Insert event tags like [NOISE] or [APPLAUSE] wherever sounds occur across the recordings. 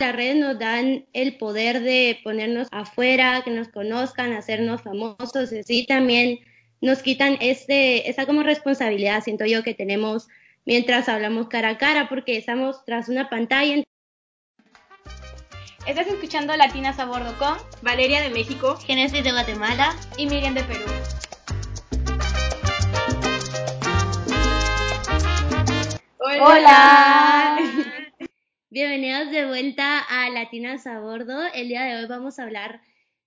Las redes nos dan el poder de ponernos afuera, que nos conozcan, hacernos famosos, y también nos quitan este, esa como responsabilidad, siento yo, que tenemos mientras hablamos cara a cara, porque estamos tras una pantalla. Estás escuchando Latinas a Bordo con Valeria de México, Genesis de Guatemala y Miriam de Perú. Hola. Bienvenidos de vuelta a Latinas a Bordo. El día de hoy vamos a hablar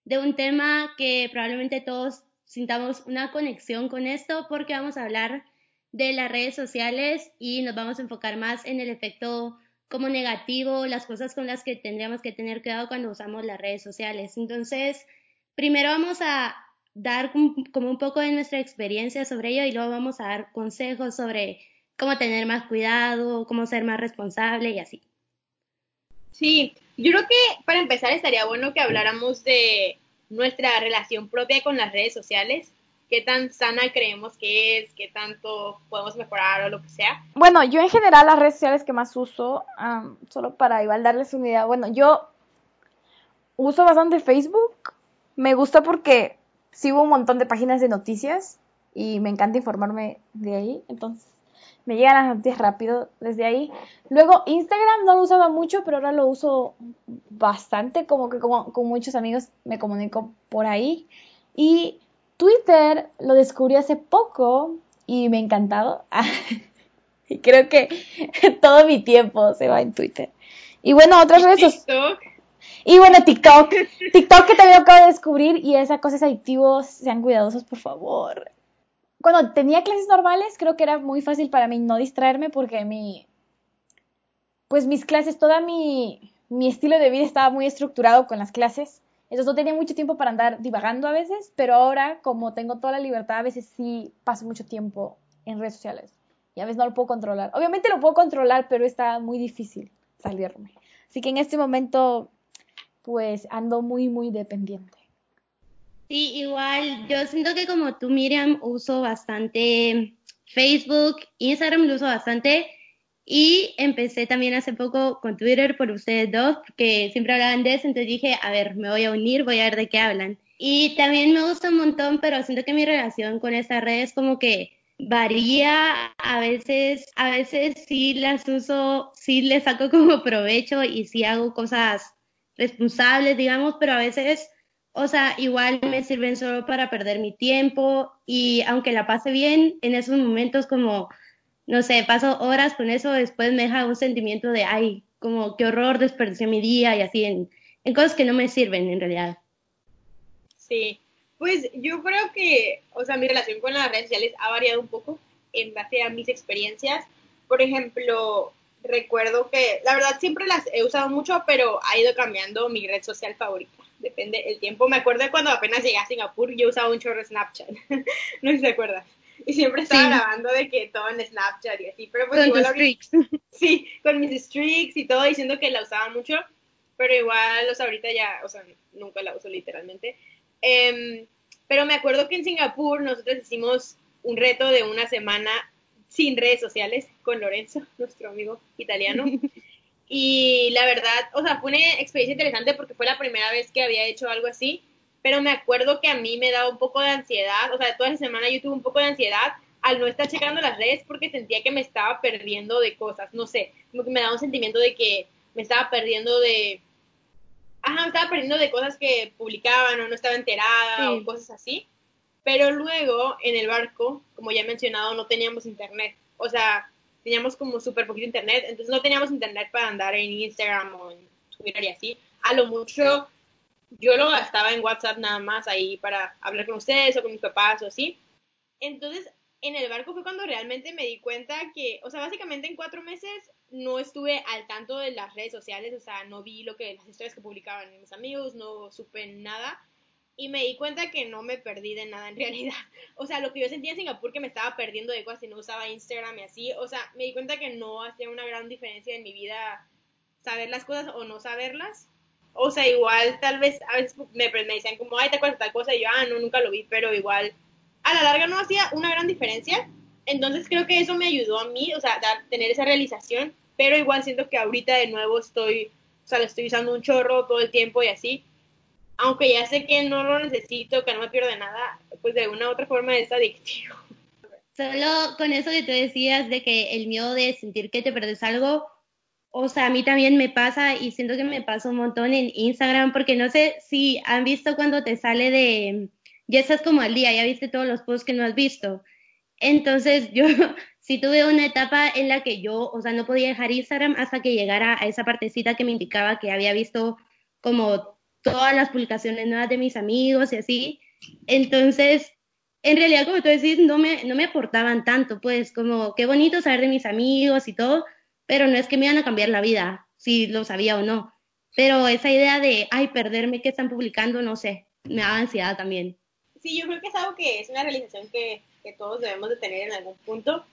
de un tema que probablemente todos sintamos una conexión con esto porque vamos a hablar de las redes sociales y nos vamos a enfocar más en el efecto como negativo, las cosas con las que tendríamos que tener cuidado cuando usamos las redes sociales. Entonces, primero vamos a dar como un poco de nuestra experiencia sobre ello y luego vamos a dar consejos sobre cómo tener más cuidado, cómo ser más responsable y así. Sí, yo creo que para empezar estaría bueno que habláramos de nuestra relación propia con las redes sociales, qué tan sana creemos que es, qué tanto podemos mejorar o lo que sea. Bueno, yo en general las redes sociales que más uso, solo para igual darles una idea, bueno, yo uso bastante Facebook, me gusta porque sigo un montón de páginas de noticias y me encanta informarme de ahí, entonces me llegan las noticias rápido desde ahí. Luego Instagram no lo usaba mucho, pero ahora lo uso bastante, como que como, con muchos amigos me comunico por ahí. Y Twitter lo descubrí hace poco y me ha encantado. [LAUGHS] y creo que [LAUGHS] todo mi tiempo se va en Twitter. Y bueno, otras redes sociales. Y bueno, TikTok. [LAUGHS] TikTok que también acabo de descubrir y esa cosa es adictivo. Sean cuidadosos, por favor cuando tenía clases normales, creo que era muy fácil para mí no distraerme porque mi, pues mis clases, toda mi, mi estilo de vida estaba muy estructurado con las clases. Entonces no tenía mucho tiempo para andar divagando a veces, pero ahora como tengo toda la libertad, a veces sí paso mucho tiempo en redes sociales y a veces no lo puedo controlar. Obviamente lo puedo controlar, pero está muy difícil salirme. Así que en este momento, pues ando muy, muy dependiente. Sí, igual, yo siento que como tú, Miriam, uso bastante Facebook, Instagram lo uso bastante y empecé también hace poco con Twitter por ustedes dos, porque siempre hablaban de eso, entonces dije, a ver, me voy a unir, voy a ver de qué hablan. Y también me gusta un montón, pero siento que mi relación con estas redes como que varía, a veces, a veces sí las uso, sí les saco como provecho y sí hago cosas responsables, digamos, pero a veces o sea, igual me sirven solo para perder mi tiempo y aunque la pase bien, en esos momentos como, no sé, paso horas con eso, después me deja un sentimiento de, ay, como qué horror, desperdicié mi día y así, en, en cosas que no me sirven en realidad. Sí, pues yo creo que, o sea, mi relación con las redes sociales ha variado un poco en base a mis experiencias. Por ejemplo, recuerdo que, la verdad, siempre las he usado mucho, pero ha ido cambiando mi red social favorita depende el tiempo. Me acuerdo cuando apenas llegué a Singapur, yo usaba un chorro Snapchat. [LAUGHS] no sé si te acuerdas. Y siempre estaba grabando de que todo en Snapchat y así, pero pues con igual [LAUGHS] Sí, con mis streaks y todo, diciendo que la usaba mucho, pero igual, o sea, ahorita ya, o sea, nunca la uso literalmente. Em, pero me acuerdo que en Singapur nosotros hicimos un reto de una semana sin redes sociales con Lorenzo, [LAUGHS] nuestro amigo italiano. Y la verdad, o sea, fue una experiencia interesante porque fue la primera vez que había hecho algo así, pero me acuerdo que a mí me daba un poco de ansiedad, o sea, toda esa semana yo tuve un poco de ansiedad al no estar checando las redes porque sentía que me estaba perdiendo de cosas, no sé, como que me daba un sentimiento de que me estaba perdiendo de, ajá, me estaba perdiendo de cosas que publicaban o no estaba enterada o cosas así, pero luego en el barco, como ya he mencionado, no teníamos internet, o sea, teníamos como súper poquito internet, entonces no teníamos internet para andar en Instagram o en Twitter y así. A lo mucho yo lo gastaba en WhatsApp nada más ahí para hablar con ustedes o con mis papás o así. Entonces, en el barco fue cuando realmente me di cuenta que, o sea, básicamente en cuatro meses no estuve al tanto de las redes sociales, o sea, no vi lo que las historias que publicaban mis amigos, no supe nada y me di cuenta que no me perdí de nada en realidad. [LAUGHS] O sea, lo que yo sentía en Singapur que me estaba perdiendo de cosas y no usaba Instagram y así, o sea, me di cuenta que no hacía una gran diferencia en mi vida saber las cosas o no saberlas. O sea, igual tal vez a veces me, me decían como, ay, te acuerdas de tal cosa y yo, ah, no, nunca lo vi, pero igual a la larga no hacía una gran diferencia. Entonces creo que eso me ayudó a mí, o sea, dar, tener esa realización, pero igual siento que ahorita de nuevo estoy o sea, lo estoy usando un chorro todo el tiempo y así. Aunque ya sé que no lo necesito, que no me pierdo de nada, pues de una u otra forma es adictivo. Solo con eso que tú decías de que el miedo de sentir que te perdes algo, o sea, a mí también me pasa y siento que me pasa un montón en Instagram porque no sé si han visto cuando te sale de, ya estás como al día, ya viste todos los posts que no has visto. Entonces [LAUGHS] yo sí tuve una etapa en la que yo, o sea, no podía dejar Instagram hasta que llegara a esa partecita que me indicaba que había visto como todas las publicaciones nuevas de mis amigos y así. Entonces, en realidad, como tú decís, no me, no me aportaban tanto, pues como qué bonito saber de mis amigos y todo, pero no es que me iban a cambiar la vida, si lo sabía o no. Pero esa idea de, ay, perderme que están publicando, no sé, me da ansiedad también. Sí, yo creo que es algo que es una realización que, que todos debemos de tener en algún punto.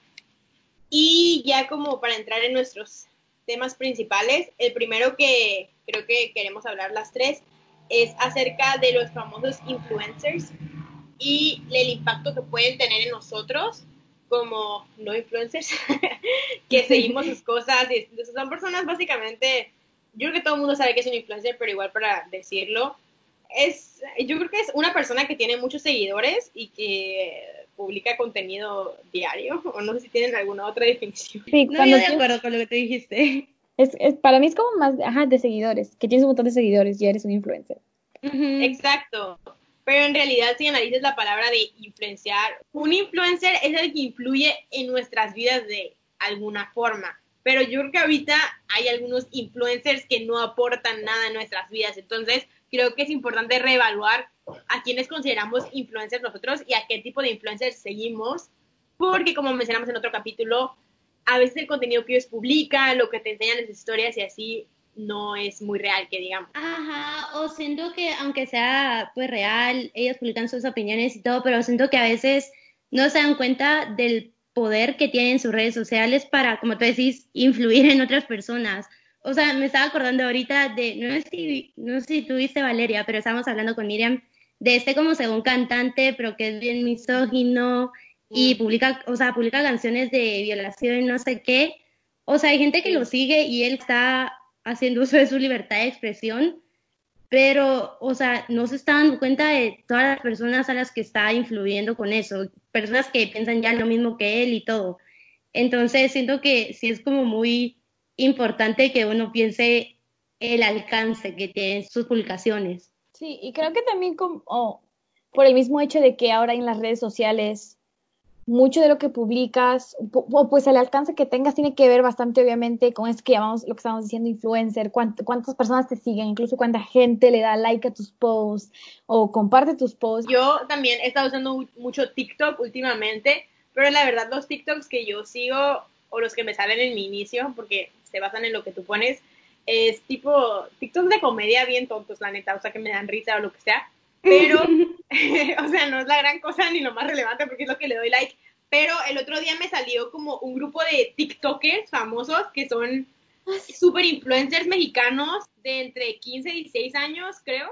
Y ya como para entrar en nuestros temas principales, el primero que creo que queremos hablar las tres es acerca de los famosos influencers y el impacto que pueden tener en nosotros como no influencers, [LAUGHS] que seguimos sus cosas y son personas básicamente, yo creo que todo el mundo sabe que es un influencer, pero igual para decirlo, es, yo creo que es una persona que tiene muchos seguidores y que publica contenido diario, o no sé si tienen alguna otra definición. Sí, no, yo de acuerdo con lo que te dijiste. Es, es, para mí es como más ajá, de seguidores, que tienes un montón de seguidores y eres un influencer. Exacto. Pero en realidad, si analizas la palabra de influenciar, un influencer es el que influye en nuestras vidas de alguna forma. Pero yo creo que ahorita hay algunos influencers que no aportan nada en nuestras vidas. Entonces, creo que es importante reevaluar a quienes consideramos influencers nosotros y a qué tipo de influencers seguimos. Porque, como mencionamos en otro capítulo, a veces el contenido que ellos publican, lo que te enseñan las historias y así, no es muy real, que digamos. Ajá, o siento que aunque sea pues real, ellos publican sus opiniones y todo, pero siento que a veces no se dan cuenta del poder que tienen sus redes sociales para, como tú decís, influir en otras personas. O sea, me estaba acordando ahorita de, no sé si, no sé si tú viste Valeria, pero estábamos hablando con Miriam de este como según cantante, pero que es bien misógino y publica, o sea, publica canciones de violación y no sé qué. O sea, hay gente que lo sigue y él está haciendo uso de su libertad de expresión, pero, o sea, no se está dando cuenta de todas las personas a las que está influyendo con eso, personas que piensan ya lo mismo que él y todo. Entonces, siento que sí es como muy importante que uno piense el alcance que tienen sus publicaciones. Sí, y creo que también como, por el mismo hecho de que ahora en las redes sociales mucho de lo que publicas, o pues el alcance que tengas tiene que ver bastante obviamente con eso que llamamos lo que estamos diciendo influencer, cuántas personas te siguen, incluso cuánta gente le da like a tus posts o comparte tus posts. Yo también he estado usando mucho TikTok últimamente, pero la verdad los TikToks que yo sigo o los que me salen en mi inicio, porque se basan en lo que tú pones, es tipo TikToks de comedia bien tontos, la neta, o sea que me dan risa o lo que sea pero, [LAUGHS] [LAUGHS] o sea, no es la gran cosa ni lo más relevante porque es lo que le doy like. Pero el otro día me salió como un grupo de TikTokers famosos que son super influencers mexicanos de entre 15 y 16 años, creo,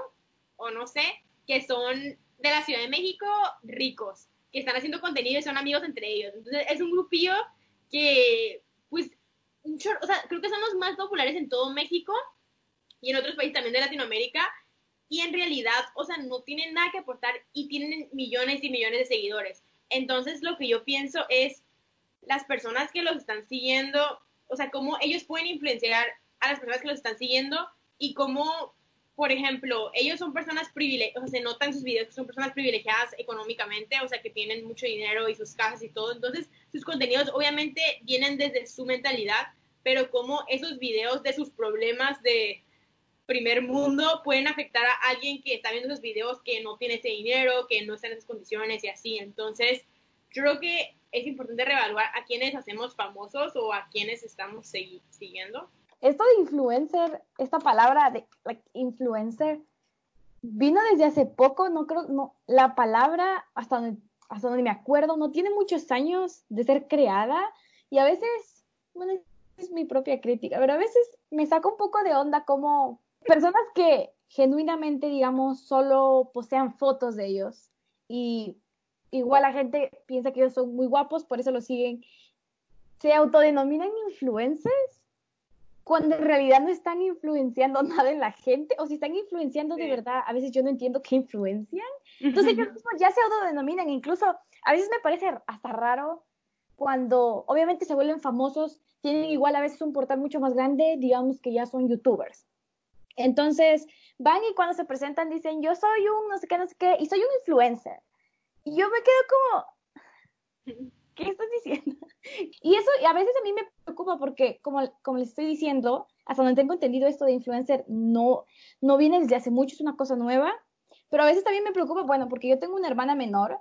o no sé, que son de la Ciudad de México ricos, que están haciendo contenido y son amigos entre ellos. Entonces, es un grupillo que, pues, o sea, creo que son los más populares en todo México y en otros países también de Latinoamérica y en realidad, o sea, no tienen nada que aportar y tienen millones y millones de seguidores. Entonces, lo que yo pienso es las personas que los están siguiendo, o sea, cómo ellos pueden influenciar a las personas que los están siguiendo y cómo, por ejemplo, ellos son personas privilegiadas, o sea, se nota en sus videos que son personas privilegiadas económicamente, o sea, que tienen mucho dinero y sus casas y todo. Entonces, sus contenidos obviamente vienen desde su mentalidad, pero cómo esos videos de sus problemas de primer mundo pueden afectar a alguien que está viendo esos videos que no tiene ese dinero, que no está en esas condiciones y así. Entonces, yo creo que es importante reevaluar a quienes hacemos famosos o a quienes estamos siguiendo. Esto de influencer, esta palabra de influencer, vino desde hace poco, no creo, no, la palabra, hasta donde, hasta donde me acuerdo, no tiene muchos años de ser creada y a veces, bueno, es mi propia crítica, pero a veces me saca un poco de onda como personas que genuinamente, digamos, solo posean fotos de ellos y igual la gente piensa que ellos son muy guapos, por eso lo siguen, se autodenominan influencers. cuando en realidad no están influenciando [LAUGHS] nada en la gente, o si están influenciando de Sí. verdad, a veces yo no entiendo qué influencian. Entonces ellos mismos ya se autodenominan, incluso a veces me parece hasta raro cuando obviamente se vuelven famosos, tienen igual a veces un portal mucho más grande, digamos que ya son youtubers. Entonces van y cuando se presentan dicen, yo soy un no sé qué, no sé qué, y soy un influencer. Y yo me quedo como, [LAUGHS] ¿qué estás diciendo? Y eso y a veces a mí me preocupa porque, como, como les estoy diciendo, hasta donde tengo entendido esto de influencer no, no viene desde hace mucho, es una cosa nueva, pero a veces también me preocupa, bueno, porque yo tengo una hermana menor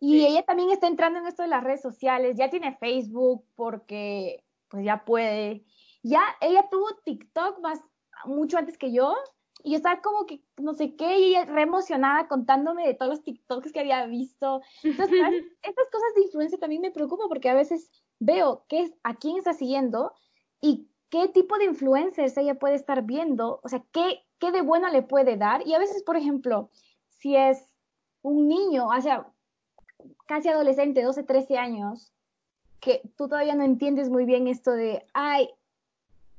y Sí. ella también está entrando en esto de las redes sociales, ya tiene Facebook porque pues ya puede, ya ella tuvo TikTok más mucho antes que yo y yo estaba como que no sé qué y ella re emocionada contándome de todos los TikToks que había visto. Entonces, [LAUGHS] estas cosas de influencia también me preocupan porque a veces veo qué es, a quién está siguiendo y qué tipo de influencers ella puede estar viendo, o sea, qué, qué de bueno le puede dar. Y a veces, por ejemplo, si es un niño, o sea, casi adolescente, 12, 13 años, que tú todavía no entiendes muy bien esto de, ay,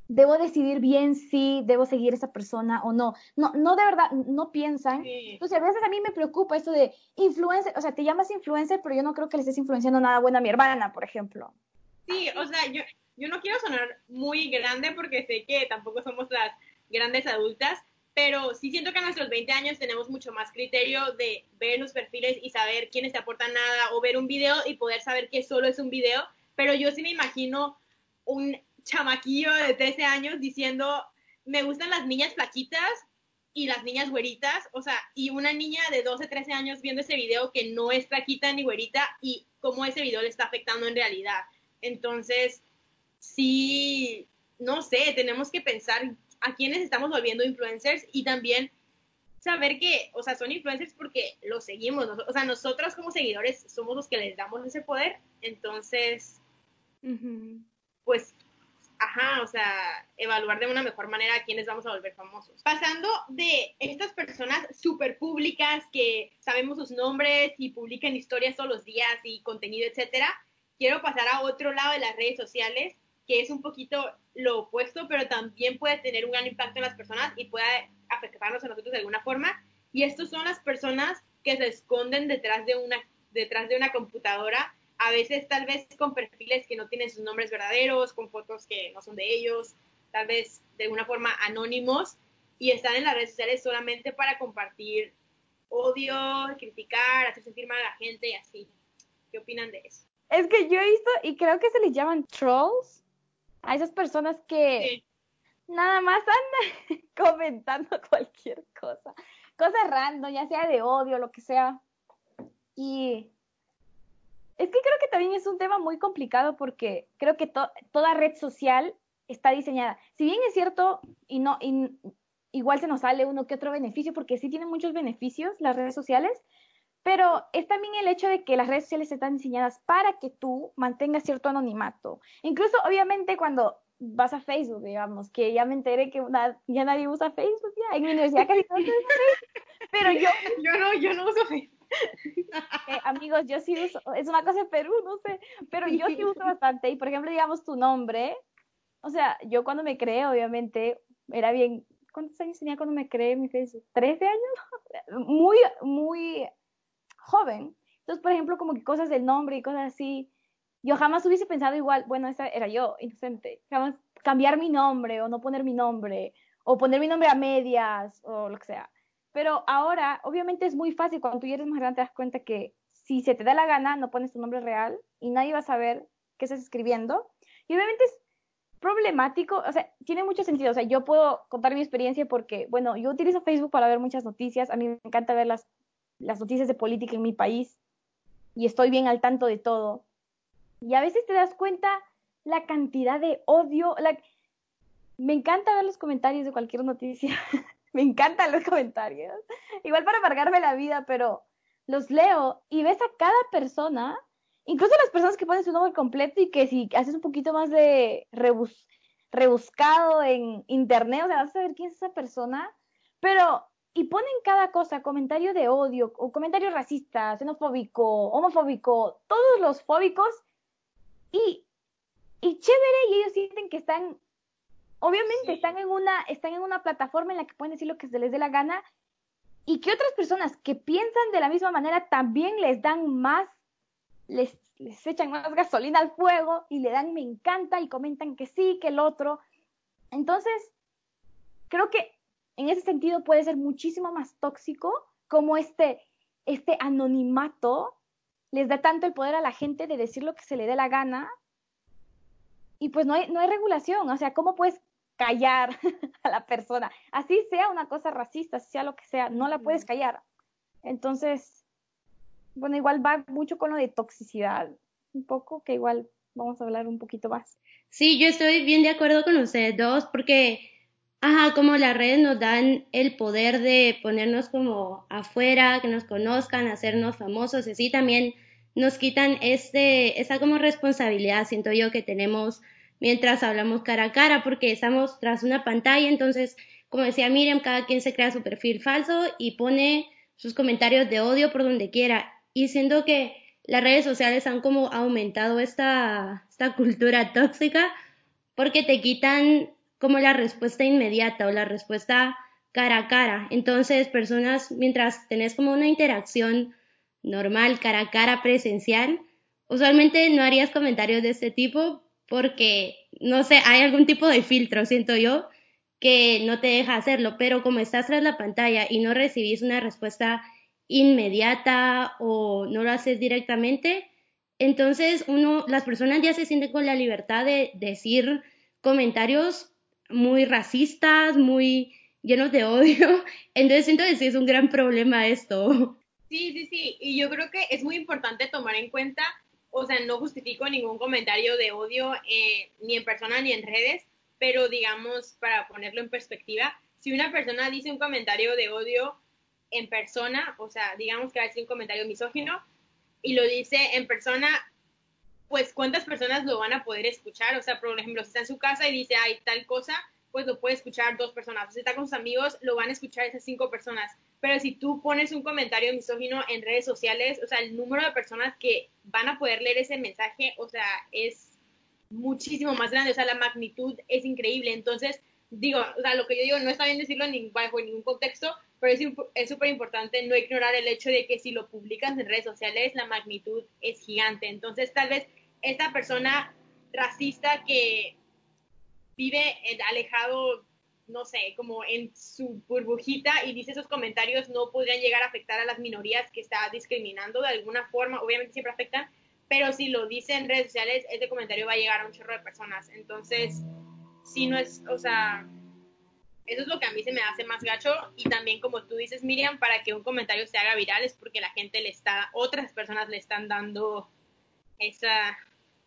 debo decidir bien si debo seguir a esa persona o no. No, no de verdad, no piensan. Sí. Entonces, a veces a mí me preocupa esto de influencer, o sea, te llamas influencer, pero yo no creo que le estés influenciando nada bueno a mi hermana, por ejemplo. Sí, o sea, yo, yo no quiero sonar muy grande porque sé que tampoco somos las grandes adultas, pero sí siento que a nuestros 20 años tenemos mucho más criterio de ver los perfiles y saber quiénes te aportan nada o ver un video y poder saber que solo es un video, pero yo sí me imagino un chamaquillo de 13 años diciendo, me gustan las niñas flaquitas y las niñas güeritas, o sea, y una niña de 12, 13 años viendo ese video que no es flaquita ni güerita y cómo ese video le está afectando en realidad. Entonces, sí, no sé, tenemos que pensar a quiénes estamos volviendo influencers y también saber que, o sea, son influencers porque los seguimos, o sea, nosotros como seguidores somos los que les damos ese poder, entonces, pues, ajá, o sea, evaluar de una mejor manera a quiénes vamos a volver famosos. Pasando de estas personas súper públicas que sabemos sus nombres y publican historias todos los días y contenido, etcétera, quiero pasar a otro lado de las redes sociales, que es un poquito lo opuesto, pero también puede tener un gran impacto en las personas y puede afectarnos a nosotros de alguna forma. Y estos son las personas que se esconden detrás de una, detrás de una computadora, a veces tal vez con perfiles que no tienen sus nombres verdaderos, con fotos que no son de ellos, tal vez de alguna forma anónimos, y están en las redes sociales solamente para compartir odio, criticar, hacer sentir mal a la gente y así. ¿Qué opinan de eso? Es que yo he visto, y creo que se les llaman trolls, a esas personas que Sí. nada más andan [LAUGHS] comentando cualquier cosa, cosas random, ya sea de odio, lo que sea. Y es que creo que también es un tema muy complicado porque creo que to- toda red social está diseñada. Si bien es cierto, y no, y igual se nos sale uno que otro beneficio, porque sí tienen muchos beneficios las redes sociales, pero es también el hecho de que las redes sociales están diseñadas para que tú mantengas cierto anonimato. Incluso, obviamente, cuando vas a Facebook, digamos, que ya me enteré que una- ya nadie usa Facebook, ya en mi universidad casi todos usan Facebook, pero yo, [LAUGHS] Yo no, yo no uso Facebook. Eh, amigos, yo sí uso, es una cosa de Perú, no sé, pero yo sí uso bastante, y por ejemplo, digamos tu nombre, o sea, yo cuando me creé, obviamente, era bien, ¿cuántos años tenía cuando me creé mi Facebook? ¿13 años? [LAUGHS] Muy, muy joven. Entonces, por ejemplo, como que cosas del nombre y cosas así, yo jamás hubiese pensado igual, bueno, esa era yo, inocente, jamás cambiar mi nombre o no poner mi nombre o poner mi nombre a medias o lo que sea. Pero ahora, obviamente es muy fácil, cuando tú ya eres más grande te das cuenta que si se te da la gana, no pones tu nombre real y nadie va a saber qué estás escribiendo. Y obviamente es problemático, o sea, tiene mucho sentido. O sea, yo puedo contar mi experiencia porque, bueno, yo utilizo Facebook para ver muchas noticias, a mí me encanta ver las, noticias de política en mi país y estoy bien al tanto de todo. Y a veces te das cuenta la cantidad de odio, la... me encanta ver los comentarios de cualquier noticia, [LAUGHS] me encantan los comentarios, igual para amargarme la vida, pero los leo y ves a cada persona, incluso las personas que ponen su nombre completo y que si haces un poquito más de rebus rebuscado en internet, o sea, vas a saber quién es esa persona, pero y ponen cada cosa, comentario de odio, comentario racista, xenofóbico, homofóbico, todos los fóbicos, y, y chévere, y ellos sienten que están obviamente están en una están en una plataforma en la que pueden decir lo que se les dé la gana y que otras personas que piensan de la misma manera también les dan más les, les echan más gasolina al fuego y le dan me encanta y comentan que sí, que el otro. Entonces, creo que en ese sentido puede ser muchísimo más tóxico como este, este anonimato les da tanto el poder a la gente de decir lo que se le dé la gana y pues no hay, no hay regulación, o sea, ¿cómo puedes callar [LAUGHS] a la persona? Así sea una cosa racista, sea lo que sea, no la puedes callar. Entonces, bueno, igual va mucho con lo de toxicidad, un poco, que igual vamos a hablar un poquito más. Sí, yo estoy bien de acuerdo con ustedes dos porque Ajá, como las redes nos dan el poder de ponernos como afuera, que nos conozcan, hacernos famosos, y así también nos quitan este, esa como responsabilidad, siento yo, que tenemos mientras hablamos cara a cara, porque estamos tras una pantalla, entonces, como decía Miriam, cada quien se crea su perfil falso y pone sus comentarios de odio por donde quiera. Y siento que las redes sociales han como aumentado esta, esta cultura tóxica porque te quitan como la respuesta inmediata o la respuesta cara a cara. Entonces, personas, mientras tenés como una interacción normal, cara a cara, presencial, usualmente no harías comentarios de este tipo porque, no sé, hay algún tipo de filtro, siento yo, que no te deja hacerlo, pero como estás tras la pantalla y no recibís una respuesta inmediata o no lo haces directamente, entonces uno, las personas ya se sienten con la libertad de decir comentarios muy racistas, muy llenos de odio. [LAUGHS] Entonces siento que es un gran problema esto. Sí, sí, sí. Y yo creo que es muy importante tomar en cuenta, o sea, no justifico ningún comentario de odio eh, ni en persona ni en redes, pero digamos, para ponerlo en perspectiva, si una persona dice un comentario de odio en persona, o sea, digamos que hace un comentario misógino y lo dice en persona, pues cuántas personas lo van a poder escuchar. O sea, por ejemplo, si está en su casa y dice, hay tal cosa, pues lo puede escuchar dos personas. Si está con sus amigos, lo van a escuchar esas cinco personas. Pero si tú pones un comentario misógino en redes sociales, o sea, el número de personas que van a poder leer ese mensaje, o sea, es muchísimo más grande. O sea, la magnitud es increíble. Entonces, digo, o sea, lo que yo digo no está bien decirlo en bajo ningún contexto, pero es súper importante no ignorar el hecho de que si lo publicas en redes sociales, la magnitud es gigante. Entonces, tal vez esta persona racista que vive alejado, no sé, como en su burbujita y dice esos comentarios no podrían llegar a afectar a las minorías que está discriminando de alguna forma, obviamente siempre afectan, pero si lo dice en redes sociales, ese comentario va a llegar a un chorro de personas. Entonces, si no es, o sea, eso es lo que a mí se me hace más gacho y también como tú dices Miriam, para que un comentario se haga viral es porque la gente le está, otras personas le están dando esa,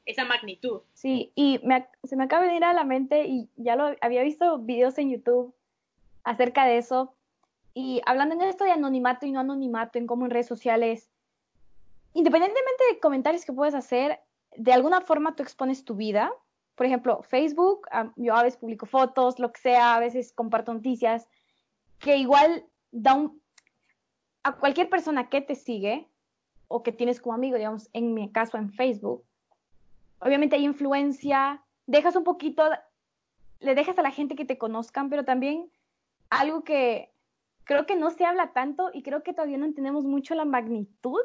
esa magnitud. Sí, y se me acaba de venir a la mente y ya lo había visto videos en YouTube acerca de eso y hablando en esto de anonimato y no anonimato en cómo en redes sociales, independientemente de comentarios que puedes hacer, de alguna forma tú expones tu vida por ejemplo, Facebook, yo a veces publico fotos, lo que sea, a veces comparto noticias, que igual da un... A cualquier persona que te sigue o que tienes como amigo, digamos, en mi caso en Facebook, obviamente hay influencia, dejas un poquito, le dejas a la gente que te conozcan, pero también algo que creo que no se habla tanto y creo que todavía no entendemos mucho la magnitud,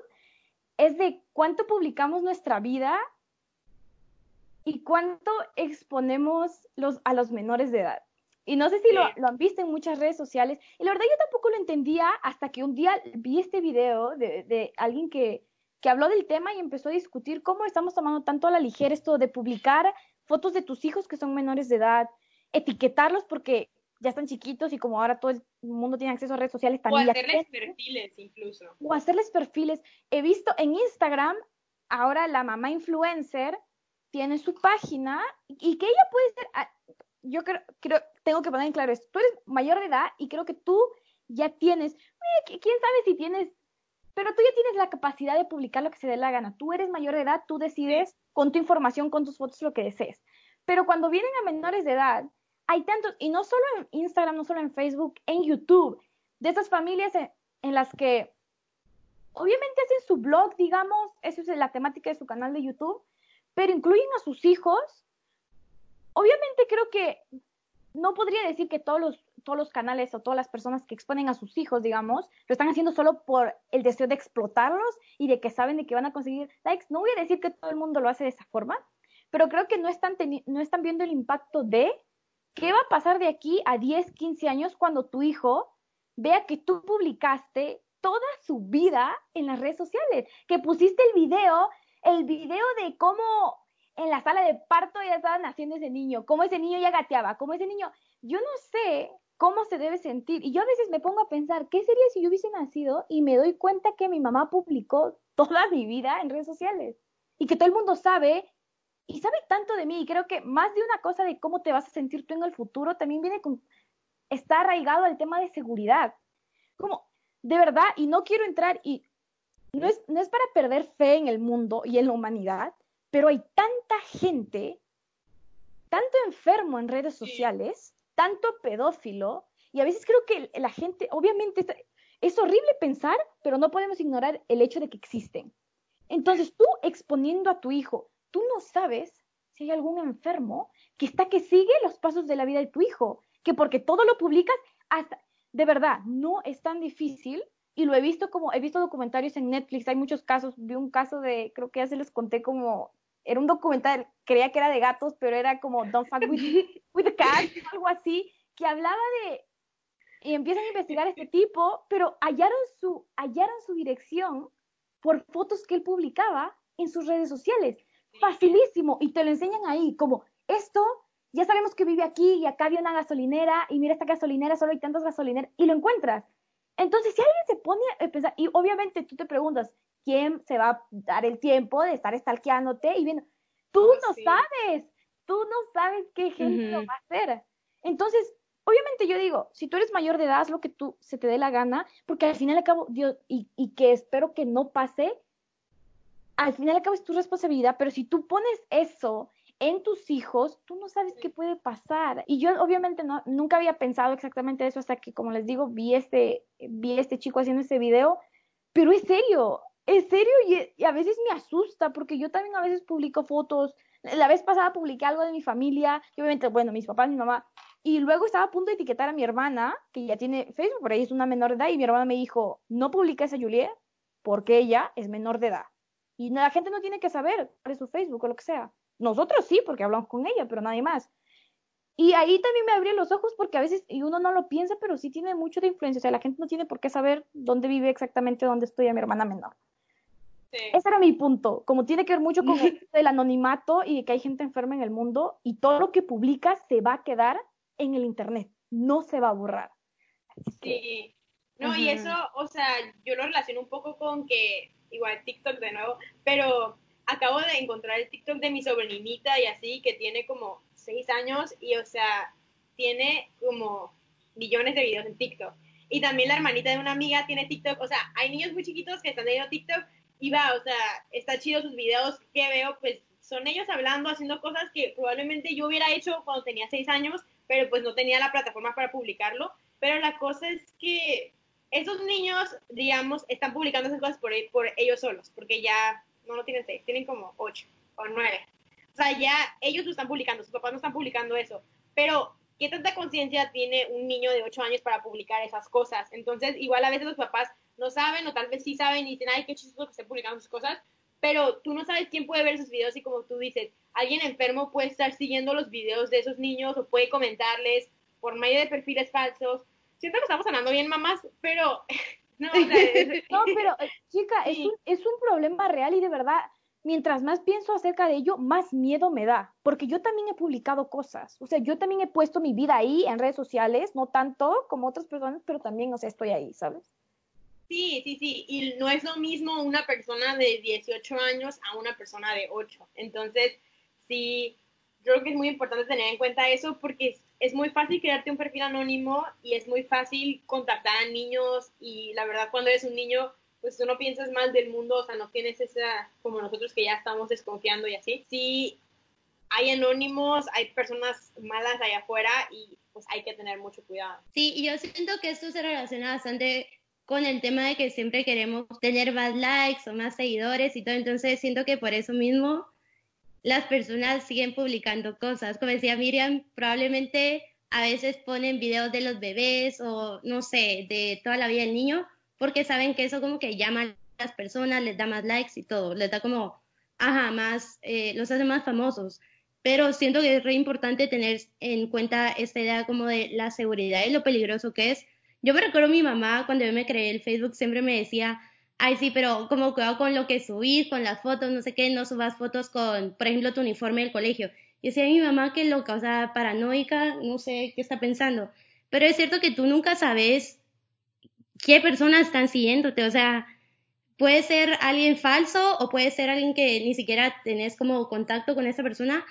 es de cuánto publicamos nuestra vida y cuánto exponemos los, a los menores de edad. Y no sé si lo, han visto en muchas redes sociales. Y la verdad yo tampoco lo entendía hasta que un día vi este video de, de alguien que, que habló del tema y empezó a discutir cómo estamos tomando tanto a la ligera esto de publicar fotos de tus hijos que son menores de edad, etiquetarlos porque ya están chiquitos y como ahora todo el mundo tiene acceso a redes sociales también. O hacerles perfiles incluso. O hacerles perfiles. He visto en Instagram ahora la mamá influencer tiene su página y que ella puede ser, ah, yo creo, creo, tengo que poner en claro esto, tú eres mayor de edad y creo que tú ya tienes, quién sabe si tienes, pero tú ya tienes la capacidad de publicar lo que se dé la gana, tú eres mayor de edad, tú decides con tu información, con tus fotos lo que desees, pero cuando vienen a menores de edad, hay tantos, y no solo en Instagram, no solo en Facebook, en YouTube, de esas familias en, en las que obviamente hacen su blog, digamos, eso es la temática de su canal de YouTube, pero incluyen a sus hijos, obviamente creo que no podría decir que todos los, todos los canales o todas las personas que exponen a sus hijos, digamos, lo están haciendo solo por el deseo de explotarlos y de que saben de que van a conseguir likes. No voy a decir que todo el mundo lo hace de esa forma, pero creo que no están, no están viendo el impacto de qué va a pasar de aquí a 10, 15 años cuando tu hijo vea que tú publicaste toda su vida en las redes sociales, que pusiste el video, el video de cómo en la sala de parto ya estaba naciendo ese niño, cómo ese niño ya gateaba, cómo ese niño, yo no sé cómo se debe sentir. Y yo a veces me pongo a pensar, ¿qué sería si yo hubiese nacido y me doy cuenta que mi mamá publicó toda mi vida en redes sociales? Y que todo el mundo sabe y sabe tanto de mí. Y creo que más de una cosa de cómo te vas a sentir tú en el futuro también viene con, está arraigado al tema de seguridad. Como, de verdad, y no quiero entrar y no es, no es para perder fe en el mundo y en la humanidad, pero hay tanta gente, tanto enfermo en redes sociales, tanto pedófilo, y a veces creo que la gente, obviamente, es horrible pensar, pero no podemos ignorar el hecho de que existen. Entonces, tú exponiendo a tu hijo, tú no sabes si hay algún enfermo que está que sigue los pasos de la vida de tu hijo, que porque todo lo publicas, hasta, de verdad, no es tan difícil y lo he visto como, he visto documentarios en Netflix, hay muchos casos, vi un caso de, creo que ya se les conté como era un documental, creía que era de gatos, pero era como Don't Fuck with, [LAUGHS] with the Cat, algo así, que hablaba de, y empiezan a investigar a este tipo, pero hallaron su, hallaron su dirección por fotos que él publicaba en sus redes sociales. Facilísimo, y te lo enseñan ahí, como esto, ya sabemos que vive aquí y acá había una gasolinera, y mira esta gasolinera, solo hay tantas gasolineras, y lo encuentras. Entonces, si alguien se pone a pensar, y obviamente tú te preguntas, quién se va a dar el tiempo de estar estalqueándote y viendo. Tú oh, no sabes, tú no sabes qué gente lo va a hacer. Entonces, obviamente yo digo, si tú eres mayor de edad, haz lo que tú se te dé la gana, porque al final y al cabo, Dios, y, y que espero que no pase, al final y al cabo es tu responsabilidad, pero si tú pones eso en tus hijos, tú no sabes qué puede pasar. Y yo obviamente no, nunca había pensado exactamente eso hasta que, como les digo, vi este, vi este chico haciendo ese video, pero es serio, en serio, y, a veces me asusta, porque yo también a veces publico fotos. La vez pasada publiqué algo de mi familia, y obviamente, bueno, mis papás, mi mamá, y luego estaba a punto de etiquetar a mi hermana, que ya tiene Facebook, por ahí es una menor de edad, y mi hermana me dijo, no publiques a Juliet, porque ella es menor de edad. Y la gente no tiene que saber cuál es su Facebook o lo que sea. Nosotros sí, porque hablamos con ella, pero nadie más. Y ahí también me abrió los ojos porque a veces, y uno no lo piensa, pero sí tiene mucho de influencia. O sea, la gente no tiene por qué saber dónde vive exactamente, dónde estoy a mi hermana menor. Ese era mi punto. Como tiene que ver mucho con [LAUGHS] el anonimato y de que hay gente enferma en el mundo y todo lo que publicas se va a quedar en el internet, no se va a borrar. Sí. No, y eso, o sea, yo lo relaciono un poco con que, igual TikTok de nuevo, pero acabo de encontrar el TikTok de mi sobrinita y así, que tiene como seis años y, o sea, tiene como millones de videos en TikTok. Y también la hermanita de una amiga tiene TikTok, o sea, hay niños muy chiquitos que están teniendo TikTok y va, o sea, está chido sus videos que veo, pues son ellos hablando, haciendo cosas que probablemente yo hubiera hecho cuando tenía seis años, pero pues no tenía la plataforma para publicarlo. Pero la cosa es que esos niños, digamos, están publicando esas cosas por, por ellos solos, porque ya no lo tienen seis, tienen como ocho o nueve. O sea, ya ellos lo están publicando, sus papás no están publicando eso. Pero, ¿qué tanta conciencia tiene un niño de ocho años para publicar esas cosas? Entonces, igual a veces los papás no saben o tal vez sí saben y dicen, ay, qué chistoso que estén publicando sus cosas, pero tú no sabes quién puede ver esos videos y como tú dices, alguien enfermo puede estar siguiendo los videos de esos niños o puede comentarles por medio de perfiles falsos. Siento que estamos hablando bien, mamás, pero... [LAUGHS] no, [LAUGHS] no, pero eh, chica, es, un, es un problema real y de verdad, mientras más pienso acerca de ello, más miedo me da, porque yo también he publicado cosas, o sea, yo también he puesto mi vida ahí en redes sociales, no tanto como otras personas, pero también, o sea, estoy ahí, ¿sabes? Sí, sí, sí, y no es lo mismo una persona de 18 años a una persona de 8. Entonces, sí, creo que es muy importante tener en cuenta eso porque es, muy fácil crearte un perfil anónimo y es muy fácil contactar a niños y la verdad cuando eres un niño, pues tú no piensas mal del mundo, o sea, no tienes esa, como nosotros que ya estamos desconfiando y así. Sí, hay anónimos, hay personas malas allá afuera y pues hay que tener mucho cuidado. Sí, y yo siento que esto se relaciona bastante con el tema de que siempre queremos tener más likes o más seguidores y todo, entonces siento que por eso mismo las personas siguen publicando cosas. Como decía Miriam, probablemente a veces ponen videos de los bebés o no sé, de toda la vida del niño, porque saben que eso como que llama a las personas, les da más likes y todo, les da como, ajá, más, eh, los hace más famosos. Pero siento que es re importante tener en cuenta esta idea como de la seguridad y lo peligroso que es. Yo me recuerdo a mi mamá cuando yo me creé el Facebook siempre me decía, ay sí, pero como cuidado con lo que subís, con las fotos, no sé qué, no subas fotos con, por ejemplo, tu uniforme del colegio. Y decía mi mamá que loca, o sea, paranoica, no sé qué está pensando. Pero es cierto que tú nunca sabes qué personas están siguiéndote, o sea, puede ser alguien falso o puede ser alguien que ni siquiera tenés como contacto con esa persona,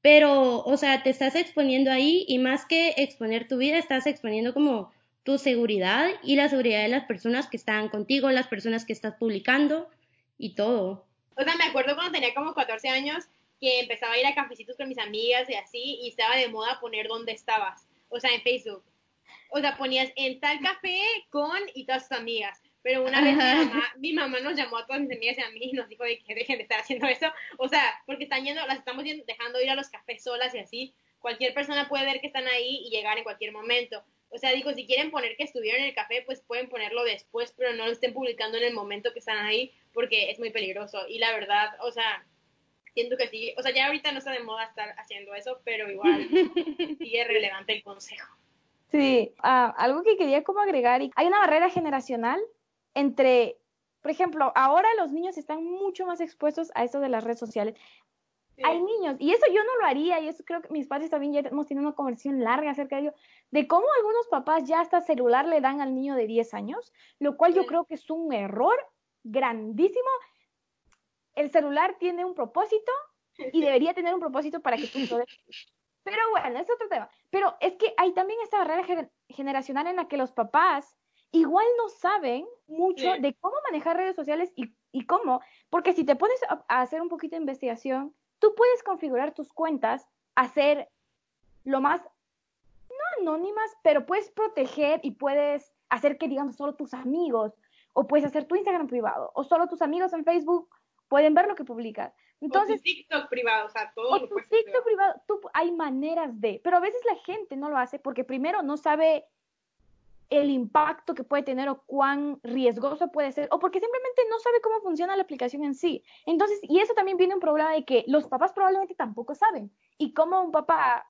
pero, o sea, te estás exponiendo ahí y más que exponer tu vida, estás exponiendo como tu seguridad y la seguridad de las personas que están contigo, las personas que estás publicando y todo. O sea, me acuerdo cuando tenía como 14 años que empezaba a ir a cafecitos con mis amigas y así, y estaba de moda poner dónde estabas, o sea, en Facebook. O sea, ponías en tal café con y todas tus amigas. Pero una vez mi mamá, mi mamá, nos llamó a todas mis amigas y a mí y nos dijo de que dejen de estar haciendo eso. O sea, porque están yendo, las estamos dejando ir a los cafés solas y así. Cualquier persona puede ver que están ahí y llegar en cualquier momento. O sea, digo, si quieren poner que estuvieron en el café, pues pueden ponerlo después, pero no lo estén publicando en el momento que están ahí, porque es muy peligroso. Y la verdad, o sea, siento que sí, o sea, ya ahorita no está de moda estar haciendo eso, pero igual [LAUGHS] sigue relevante el consejo. Sí, ah, algo que quería como agregar, hay una barrera generacional entre, por ejemplo, ahora los niños están mucho más expuestos a eso de las redes sociales. Hay niños, y eso yo no lo haría, y eso creo que mis padres también ya hemos tenido una conversación larga acerca de ello, de cómo algunos papás ya hasta celular le dan al niño de 10 años, lo cual yo creo que es un error grandísimo. El celular tiene un propósito y [LAUGHS] debería tener un propósito para que tú lo [LAUGHS] Pero bueno, es otro tema. Pero es que hay también esta barrera generacional en la que los papás igual no saben mucho de cómo manejar redes sociales y, y, cómo, porque si te pones a, hacer un poquito de investigación, tú puedes configurar tus cuentas, hacer lo más, no anónimas, pero puedes proteger y puedes hacer que, digamos, solo tus amigos, o puedes hacer tu Instagram privado, o solo tus amigos en Facebook pueden ver lo que publicas. Entonces, o tu TikTok privado, o sea, todo. O tu TikTok privado, tú, hay maneras de, pero a veces la gente no lo hace porque primero no sabe el impacto que puede tener o cuán riesgoso puede ser, o porque simplemente no sabe cómo funciona la aplicación en sí. Entonces, y eso también viene un problema de que los papás probablemente tampoco saben. ¿Y cómo un papá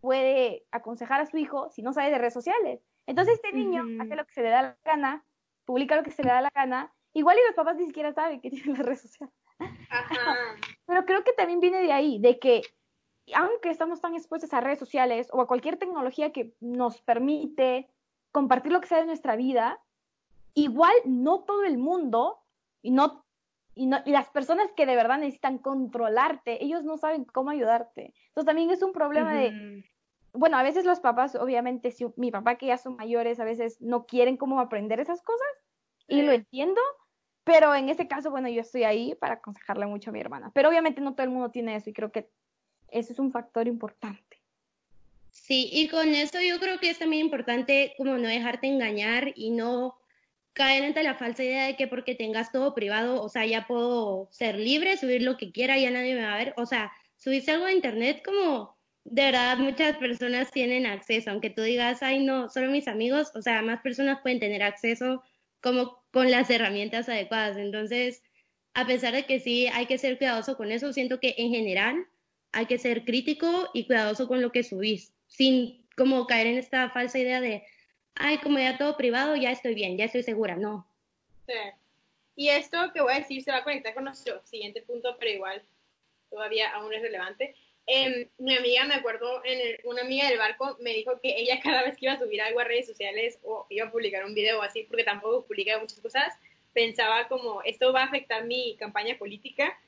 puede aconsejar a su hijo si no sabe de redes sociales? Entonces, este niño hace lo que se le da la gana, publica lo que se le da la gana, Igual y los papás ni siquiera saben que tienen las redes sociales. [LAUGHS] Pero creo que también viene de ahí, de que aunque estamos tan expuestos a redes sociales o a cualquier tecnología que nos permite compartir lo que sea de nuestra vida, igual no todo el mundo y no y, no, y las personas que de verdad necesitan controlarte, ellos no saben cómo ayudarte. Entonces también es un problema de, bueno, a veces los papás, obviamente, si mi papá que ya son mayores, a veces no quieren cómo aprender esas cosas y lo entiendo, pero en este caso, bueno, yo estoy ahí para aconsejarle mucho a mi hermana. Pero obviamente no todo el mundo tiene eso y creo que eso es un factor importante. Sí, y con esto yo creo que es también importante como no dejarte engañar y no caer ante la falsa idea de que porque tengas todo privado, o sea, ya puedo ser libre, subir lo que quiera, ya nadie me va a ver. O sea, subirse algo a internet como de verdad muchas personas tienen acceso, aunque tú digas, ay no, solo mis amigos, o sea, más personas pueden tener acceso como con las herramientas adecuadas. Entonces, a pesar de que sí hay que ser cuidadoso con eso, siento que en general hay que ser crítico y cuidadoso con lo que subís, sin como caer en esta falsa idea de, ay, como ya todo privado, ya estoy bien, ya estoy segura, no. Sí. Y esto que voy a decir se va a conectar con nuestro siguiente punto, pero igual todavía aún es relevante. Eh, mi amiga, me acuerdo, en una amiga del barco me dijo que ella [LAUGHS] cada vez que iba a subir algo a redes sociales o iba a publicar un video o así, porque tampoco publica muchas cosas, pensaba como, esto va a afectar mi campaña política.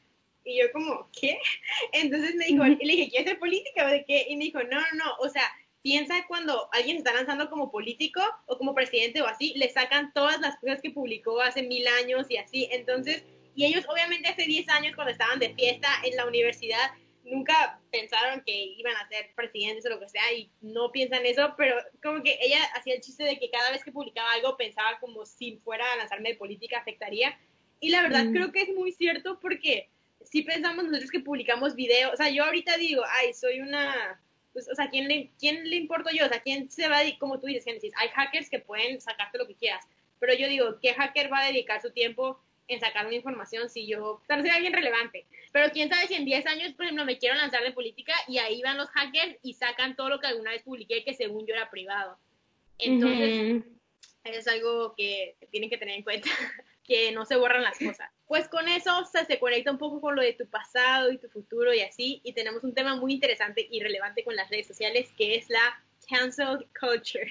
Y yo como, ¿qué? [LAUGHS] Entonces me dijo, y le dije, ¿quieres ser política o de qué? Y me dijo, no, no, no, o sea, piensa cuando alguien se está lanzando como político o como presidente o así, le sacan todas las cosas que publicó hace mil años y así. Entonces, y ellos obviamente hace 10 años cuando estaban de fiesta en la universidad, nunca pensaron que iban a ser presidentes o lo que sea y no piensan eso, pero como que ella hacía el chiste de que cada vez que publicaba algo pensaba como si fuera a lanzarme de política afectaría. Y la verdad mm. creo que es muy cierto porque si pensamos nosotros que publicamos videos, o sea, yo ahorita digo, ay, soy una pues, o sea, ¿quién le, ¿quién le importo yo? O sea, ¿quién se va a, como tú dices, Genesis, hay hackers que pueden sacarte lo que quieras, pero yo digo, ¿qué hacker va a dedicar su tiempo en sacar una información si yo, o sea, no soy alguien relevante? Pero quién sabe si en 10 años, por ejemplo, me quiero lanzar de política y ahí van los hackers y sacan todo lo que alguna vez publiqué que según yo era privado. Entonces, es algo que tienen que tener en cuenta, que no se borran las cosas. Pues con eso se, se conecta un poco con lo de tu pasado y tu futuro y así, y tenemos un tema muy interesante y relevante con las redes sociales, que es la cancel culture,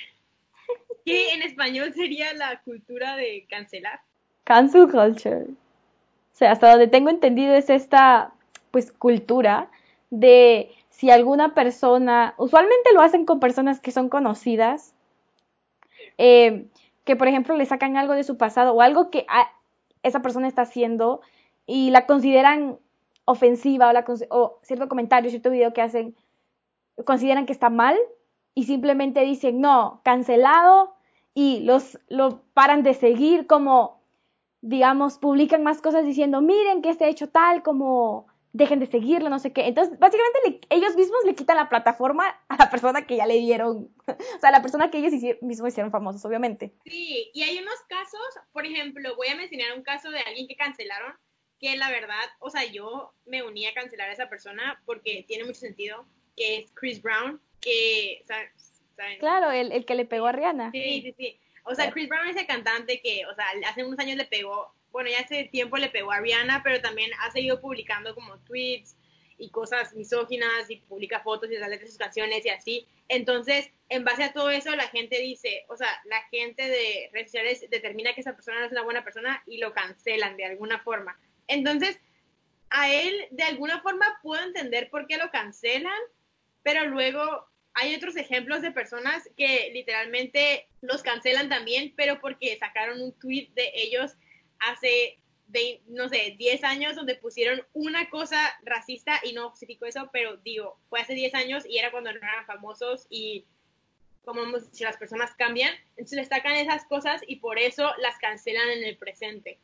[LAUGHS] que en español sería la cultura de cancelar. Cancel culture. O sea, hasta donde tengo entendido es esta, pues, cultura de si alguna persona, usualmente lo hacen con personas que son conocidas, eh, que por ejemplo le sacan algo de su pasado o algo que esa persona está haciendo y la consideran ofensiva o, la, o cierto comentario, cierto video que hacen, consideran que está mal y simplemente dicen no, cancelado y los lo paran de seguir como digamos publican más cosas diciendo miren que este hecho tal como dejen de seguirlo, no sé qué. Entonces, básicamente ellos mismos le quitan la plataforma a la persona que ya le dieron, [LAUGHS] o sea, a la persona que ellos mismos hicieron famosos, obviamente. Sí, y hay unos casos, por ejemplo, voy a mencionar un caso de alguien que cancelaron, que la verdad, o sea, yo me uní a cancelar a esa persona porque tiene mucho sentido, que es Chris Brown, que, ¿saben? Claro, el, el que le pegó a Rihanna. Sí, sí, sí. O sea, Chris Brown es el cantante que, o sea, hace unos años le pegó bueno, ya hace tiempo le pegó a Rihanna, pero también ha seguido publicando como tweets y cosas misóginas y publica fotos y sale de sus canciones y así. Entonces, en base a todo eso, la gente dice, o sea, la gente de redes sociales determina que esa persona no es una buena persona y lo cancelan de alguna forma. Entonces, a él de alguna forma puedo entender por qué lo cancelan, pero luego hay otros ejemplos de personas que literalmente los cancelan también, pero porque sacaron un tweet de ellos hace, no sé, 10 años donde pusieron una cosa racista y no justifico eso, pero digo, fue hace 10 años y era cuando no eran famosos y como si las personas cambian, entonces les sacan esas cosas y por eso las cancelan en el presente.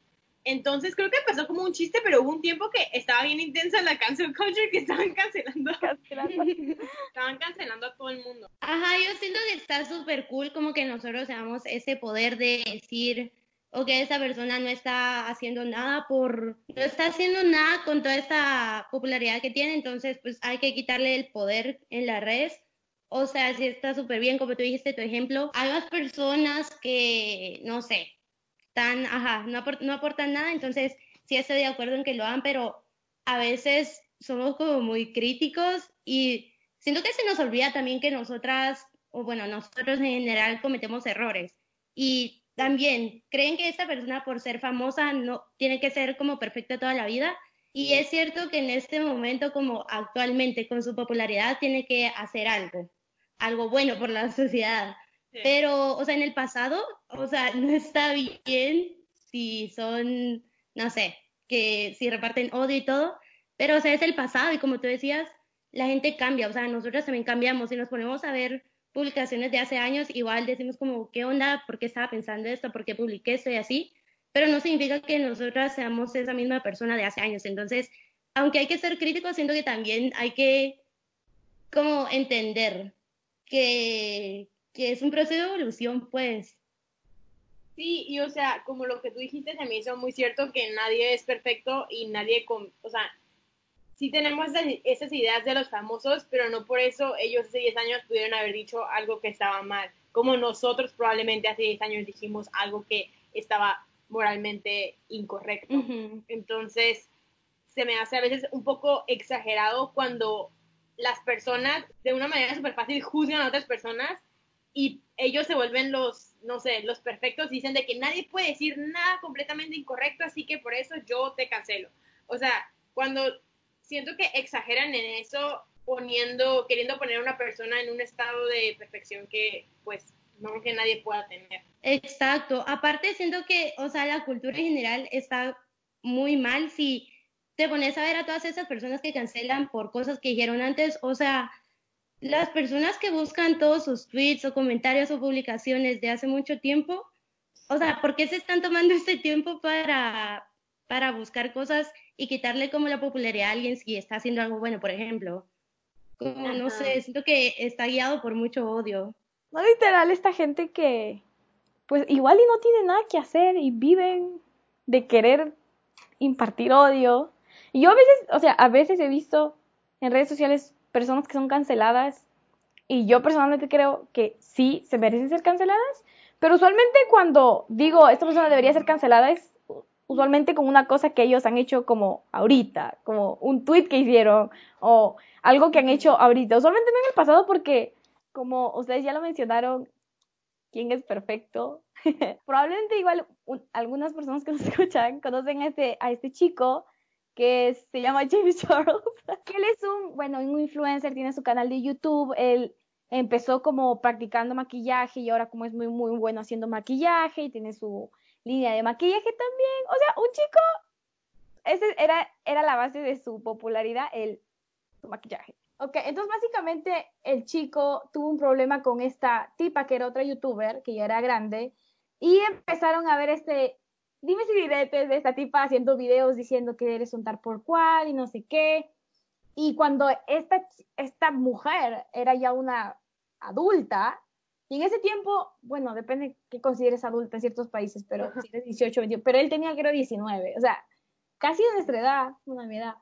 Entonces creo que pasó como un chiste, pero hubo un tiempo que estaba bien intensa la cancel culture que estaban cancelando. [LAUGHS] estaban cancelando a todo el mundo. Ajá, yo siento que está súper cool como que nosotros tenemos ese poder de decir, o que esa persona no está haciendo nada por, no está haciendo nada con toda esta popularidad que tiene, entonces pues hay que quitarle el poder en las redes. O sea, si está súper bien, como tú dijiste tu ejemplo, hay más personas que, no sé, están, ajá, no, no aportan nada, entonces sí estoy de acuerdo en que lo hagan, pero a veces somos como muy críticos y siento que se nos olvida también que nosotras, o bueno, nosotros en general cometemos errores. Y también creen que esta persona por ser famosa no tiene que ser como perfecta toda la vida. Y es cierto que en este momento, como actualmente con su popularidad, tiene que hacer algo, algo bueno por la [LAUGHS] sociedad. Pero, o sea, en el pasado, o sea, no está bien si son, no sé, que si reparten odio y todo, pero, o sea, es el pasado y como tú decías, la gente cambia, o sea, nosotros también cambiamos y nos ponemos a ver publicaciones de hace años, igual decimos como, ¿qué onda? ¿Por qué estaba pensando esto? ¿Por qué publiqué esto y así? Pero no significa que nosotras seamos esa misma persona de hace años. Entonces, aunque hay que ser críticos, siento que también hay que como entender que, que es un proceso de evolución, pues. Sí, y o sea, como lo que tú dijiste, se me hizo muy cierto que nadie es perfecto y nadie, con, o sea, sí tenemos esas, ideas de los famosos, pero no por eso ellos hace 10 años pudieron haber dicho algo que estaba mal, como nosotros probablemente hace 10 años dijimos algo que estaba moralmente incorrecto. Entonces, se me hace a veces un poco exagerado cuando las personas de una manera súper fácil juzgan a otras personas y ellos se vuelven los, no sé, los perfectos, dicen de que nadie puede decir nada completamente incorrecto, así que por eso yo te cancelo. O sea, cuando siento que exageran en eso poniendo, queriendo poner a una persona en un estado de perfección que pues no que nadie pueda tener. Exacto. Aparte siento que, o sea, la cultura en general está muy mal si te pones a ver a todas esas personas que cancelan por cosas que dijeron antes, o sea, las personas que buscan todos sus tweets o comentarios o publicaciones de hace mucho tiempo, o sea, ¿por qué se están tomando [LAUGHS] este tiempo para, para buscar cosas y quitarle como la popularidad a alguien si está haciendo algo bueno, por ejemplo. Como, no sé, siento que está guiado por mucho odio. No, literal, esta gente que, pues igual y no tiene nada que hacer y viven de querer impartir odio. Y yo a veces, o sea, a veces he visto en redes sociales personas que son canceladas y yo personalmente creo que sí se merecen ser canceladas, pero usualmente cuando digo esta persona debería ser cancelada es usualmente con una cosa que ellos han hecho como ahorita, como un tweet que hicieron o algo que han hecho ahorita. Usualmente no en el pasado porque, como ustedes ya lo mencionaron, ¿quién es perfecto? [LAUGHS] Probablemente igual algunas personas que nos [LAUGHS] escuchan conocen a este, a este chico que se llama [LAUGHS] James Charles, que él es un, bueno, un influencer, tiene su canal de YouTube, él empezó como practicando maquillaje y ahora como es muy, muy bueno haciendo maquillaje y tiene su línea de maquillaje también. O sea, un chico, ese era, era la base de su popularidad, el su maquillaje. Ok, entonces básicamente el chico tuvo un problema con esta tipa que era otra youtuber, que ya era grande, y empezaron a ver este, dime si diretes de esta tipa haciendo videos diciendo que eres un tal por cual y no sé qué. Y cuando esta, esta mujer era ya una adulta, y en ese tiempo, bueno, depende que consideres adulta en ciertos países, pero si eres 18, 21, pero él tenía creo 19, o sea, casi de nuestra edad, una mi edad.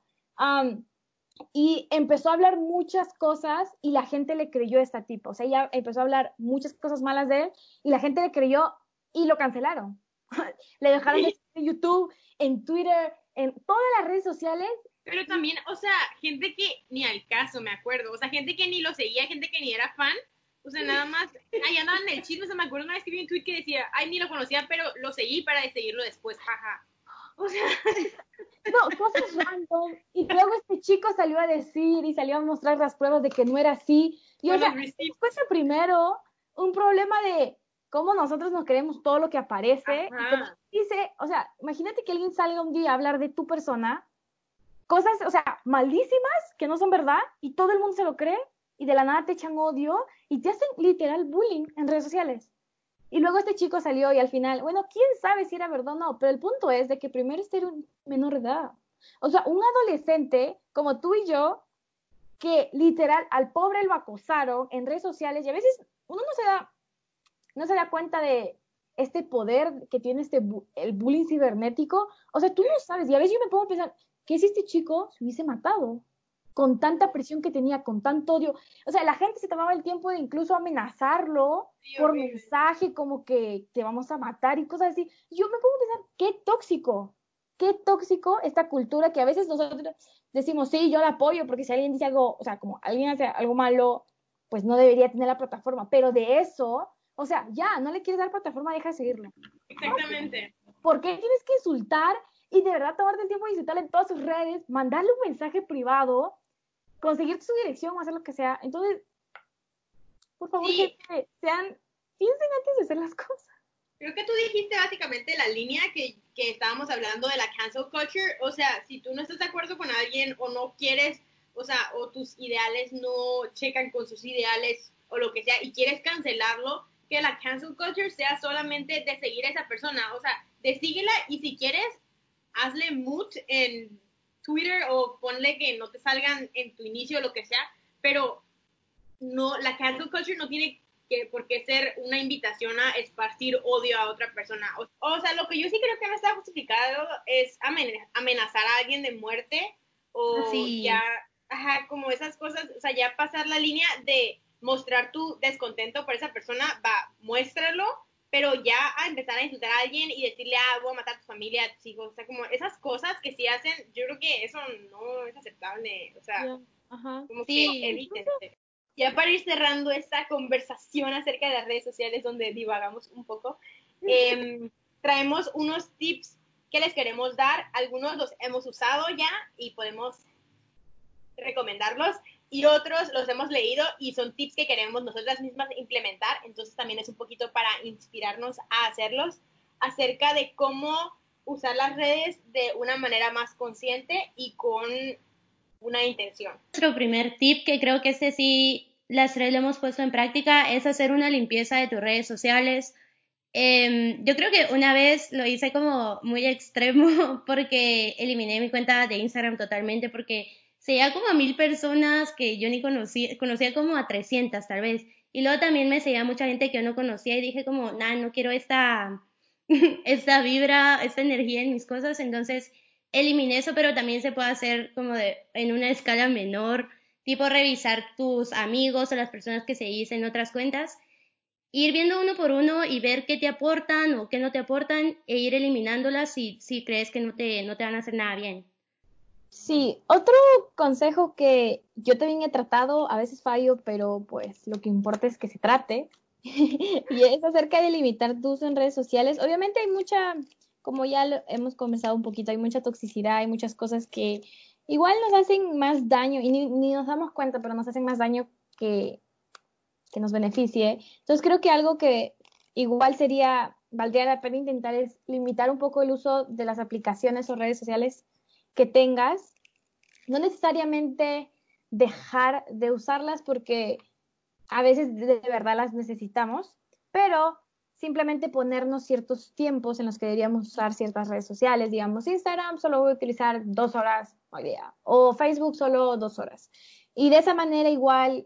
y empezó a hablar muchas cosas y la gente le creyó a esta tipo, o sea, ella empezó a hablar muchas cosas malas de él y la gente le creyó y lo cancelaron. [LAUGHS] le dejaron de en YouTube, en Twitter, en todas las redes sociales pero también, o sea, gente que ni al caso, me acuerdo. O sea, gente que ni lo seguía, gente que ni era fan. O sea, nada más, ahí andaban en el chisme. O sea, me acuerdo una vez que vi un tweet que decía, ay, ni lo conocía, pero lo seguí para seguirlo después, jaja. O sea. [LAUGHS] No, cosas random. Y luego este chico salió a decir y salió a mostrar las pruebas de que no era así. Y o sea, después primero, un problema de cómo nosotros nos creemos todo lo que aparece. Y dice, o sea, imagínate que alguien salga un día a hablar de tu persona cosas, o sea, malísimas que no son verdad y todo el mundo se lo cree y de la nada te echan odio y te hacen literal bullying en redes sociales. Y luego este chico salió y al final, bueno, quién sabe si era verdad o no, pero el punto es de que primero este era un menor de edad. O sea, un adolescente como tú y yo, que literal al pobre lo acosaron en redes sociales y a veces uno no se da, no se da cuenta de este poder que tiene este el bullying cibernético. O sea, tú no sabes y a veces yo me pongo a pensar, que si este chico se hubiese matado con tanta presión que tenía, con tanto odio. O sea, la gente se tomaba el tiempo de incluso amenazarlo por mensaje como que te vamos a matar y cosas así. yo me pongo a pensar, qué tóxico, qué tóxico esta cultura que a veces nosotros decimos, sí, yo la apoyo porque si alguien dice algo, o sea, como alguien hace algo malo, pues no debería tener la plataforma. Pero de eso, o sea, ya, no le quieres dar plataforma, deja de seguirlo. Exactamente. ¿Por qué tienes que insultar y de verdad tomarte el tiempo de visitarle en todas sus redes, mandarle un mensaje privado, conseguir su dirección o hacer lo que sea. Entonces, por favor, gente, sean, piensen antes de hacer las cosas. Creo que tú dijiste básicamente la línea que, que estábamos hablando de la cancel culture. O sea, si tú no estás de acuerdo con alguien o no quieres, o sea, o tus ideales no checan con sus ideales o lo que sea y quieres cancelarlo, que la cancel culture sea solamente de seguir a esa persona. O sea, de síguela y si quieres, hazle mute en Twitter o ponle que no te salgan en tu inicio o lo que sea, pero no, la cancel culture no tiene que por qué ser una invitación a esparcir odio a otra persona. O, sea, lo que yo sí creo que no está justificado es amenazar a alguien de muerte o ya, ajá, como esas cosas, o sea, ya pasar la línea de mostrar tu descontento por esa persona, va, muéstralo, pero ya a empezar a insultar a alguien y decirle, ah, voy a matar a tu familia, a tus hijos, o sea, como esas cosas que sí hacen, yo creo que eso no es aceptable, o sea, como que evítense. Ya para ir cerrando esta conversación acerca de las redes sociales donde divagamos un poco, [LAUGHS] em, traemos unos tips que les queremos dar, algunos los hemos usado ya y podemos recomendarlos y otros los hemos leído y son tips que queremos nosotras mismas implementar, entonces también es un poquito para inspirarnos a hacerlos acerca de cómo usar las redes de una manera más consciente y con una intención. Nuestro primer tip, que creo que este sí las tres lo hemos puesto en práctica, es hacer una limpieza de tus redes sociales. Em, yo creo que una vez lo hice como muy extremo [LAUGHS] porque eliminé mi cuenta de Instagram totalmente porque seguía como a mil personas que yo ni conocía, conocía como a 300 tal vez. Y luego también me seguía mucha gente que yo no conocía y dije como, nada, no quiero esta, [LAUGHS] esta vibra, esta energía en mis cosas. Entonces eliminé eso, pero también se puede hacer como de, en una escala menor, tipo revisar tus amigos o las personas que seguís en otras cuentas ir viendo uno por uno y ver qué te aportan o qué no te aportan e ir eliminándolas si, si crees que no te, no te van a hacer nada bien. Sí, otro consejo que yo también he tratado, a veces fallo, pero pues lo que importa es que se trate, [LAUGHS] y es acerca de limitar tu uso en redes sociales. Obviamente hay mucha, como ya hemos conversado un poquito, hay mucha toxicidad, hay muchas cosas que igual nos hacen más daño y ni, ni nos damos cuenta, pero nos hacen más daño que, que nos beneficie. Entonces creo que algo que igual sería, valdría la pena intentar es limitar un poco el uso de las aplicaciones o redes sociales que tengas. No necesariamente dejar de usarlas porque a veces de verdad las necesitamos, pero simplemente ponernos ciertos tiempos en los que deberíamos usar ciertas redes sociales, digamos Instagram solo voy a utilizar dos horas al día o Facebook solo dos horas. Y de esa manera igual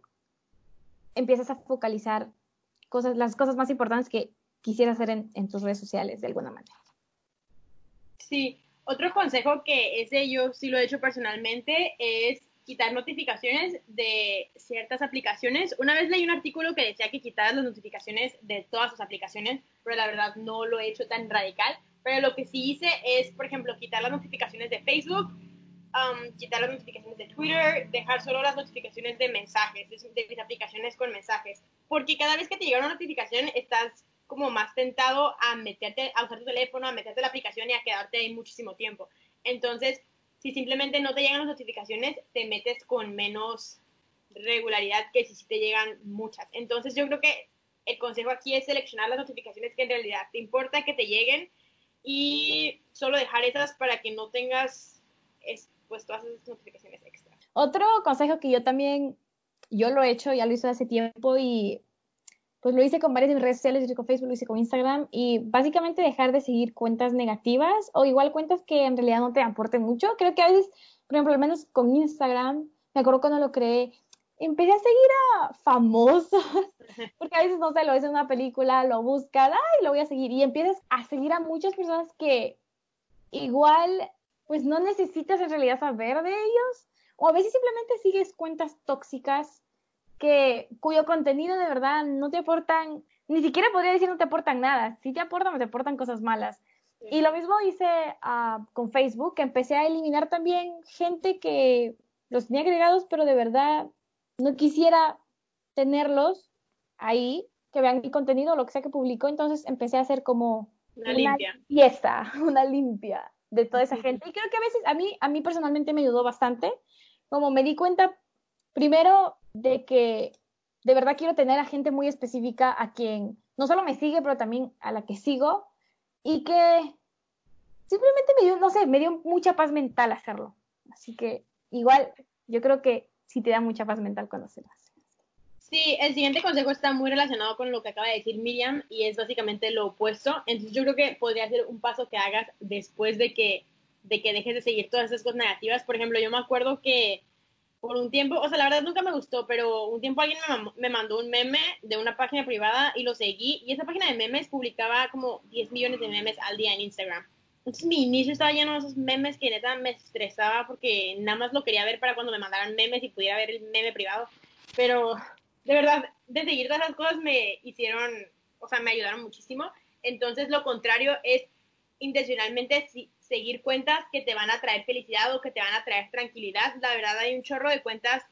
empiezas a focalizar cosas, las cosas más importantes que quisieras hacer en, tus redes sociales de alguna manera. Sí, otro consejo que ese yo sí lo he hecho personalmente es quitar notificaciones de ciertas aplicaciones. Una vez leí un artículo que decía que quitaras las notificaciones de todas sus aplicaciones, pero la verdad no lo he hecho tan radical. Pero lo que sí hice es, por ejemplo, quitar las notificaciones de Facebook, um, quitar las notificaciones de Twitter, dejar solo las notificaciones de mensajes, de mis aplicaciones con mensajes. Porque cada vez que te llega una notificación estás como más tentado a meterte, a usar tu teléfono, a meterte la aplicación y a quedarte ahí muchísimo tiempo. Entonces, si simplemente no te llegan las notificaciones, te metes con menos regularidad que si te llegan muchas. Entonces, yo creo que el consejo aquí es seleccionar las notificaciones que en realidad te importa que te lleguen y solo dejar esas para que no tengas pues todas esas notificaciones extra. Otro consejo que yo también, yo lo he hecho, ya lo hice hace tiempo y pues lo hice con varias redes sociales, lo hice con Facebook, lo hice con Instagram y básicamente dejar de seguir cuentas negativas o igual cuentas que en realidad no te aporten mucho. Creo que a veces, por ejemplo, al menos con Instagram, me acuerdo cuando lo creé, empecé a seguir a famosos, [LAUGHS] porque a veces no sé, lo ves en una película, lo buscas, ay, lo voy a seguir y empiezas a seguir a muchas personas que igual pues no necesitas en realidad saber de ellos. O a veces simplemente sigues cuentas tóxicas que, cuyo contenido de verdad no te aportan, ni siquiera podría decir no te aportan nada. Si te aportan, te aportan cosas malas. Y lo mismo hice uh, con Facebook, que empecé a eliminar también gente que los tenía agregados, pero de verdad no quisiera tenerlos ahí, que vean mi contenido, lo que sea que publico. Entonces empecé a hacer como una, una limpia. fiesta, [LAUGHS] una limpia de toda esa [LAUGHS] gente. Y creo que a veces a mí, a mí personalmente me ayudó bastante, como me di cuenta primero de que de verdad quiero tener a gente muy específica a quien no solo me sigue, pero también a la que sigo y que simplemente me dio, no sé, me dio mucha paz mental hacerlo. Así que igual yo creo que sí te da mucha paz mental conocerlas. Sí, el siguiente consejo está muy relacionado con lo que acaba de decir Miriam y es básicamente lo opuesto. Entonces yo creo que podría ser un paso que hagas después de que, de que dejes de seguir todas esas cosas negativas. Por ejemplo, yo me acuerdo que por un tiempo, o sea, la verdad nunca me gustó, pero un tiempo alguien me, me mandó un meme de una página privada y lo seguí y esa página de memes publicaba como 10 millones de memes al día en Instagram. Entonces mi inicio estaba lleno de esos memes que neta me estresaba porque nada más lo quería ver para cuando me mandaran memes y pudiera ver el meme privado. Pero de verdad, de seguir todas esas cosas me hicieron, o sea, me ayudaron muchísimo. Entonces, lo contrario es intencionalmente seguir cuentas que te van a traer felicidad o que te van a traer tranquilidad. La verdad, hay un chorro de cuentas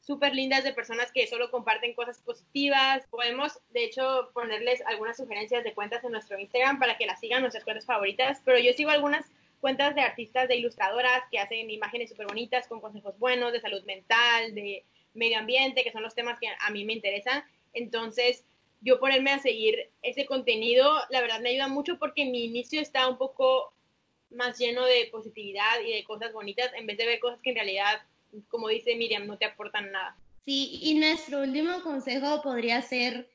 súper lindas de personas que solo comparten cosas positivas. Podemos, de hecho, ponerles algunas sugerencias de cuentas en nuestro Instagram para que las sigan nuestras cuentas favoritas, pero yo sigo algunas cuentas de artistas, de ilustradoras que hacen imágenes súper bonitas con consejos buenos de salud mental, de medio ambiente, que son los temas que a mí me interesan. Entonces, yo ponerme a seguir ese contenido, la verdad me ayuda mucho porque mi inicio está un poco más lleno de positividad y de cosas bonitas en vez de ver cosas que en realidad, como dice Miriam, no te aportan nada. Sí, y nuestro último consejo podría ser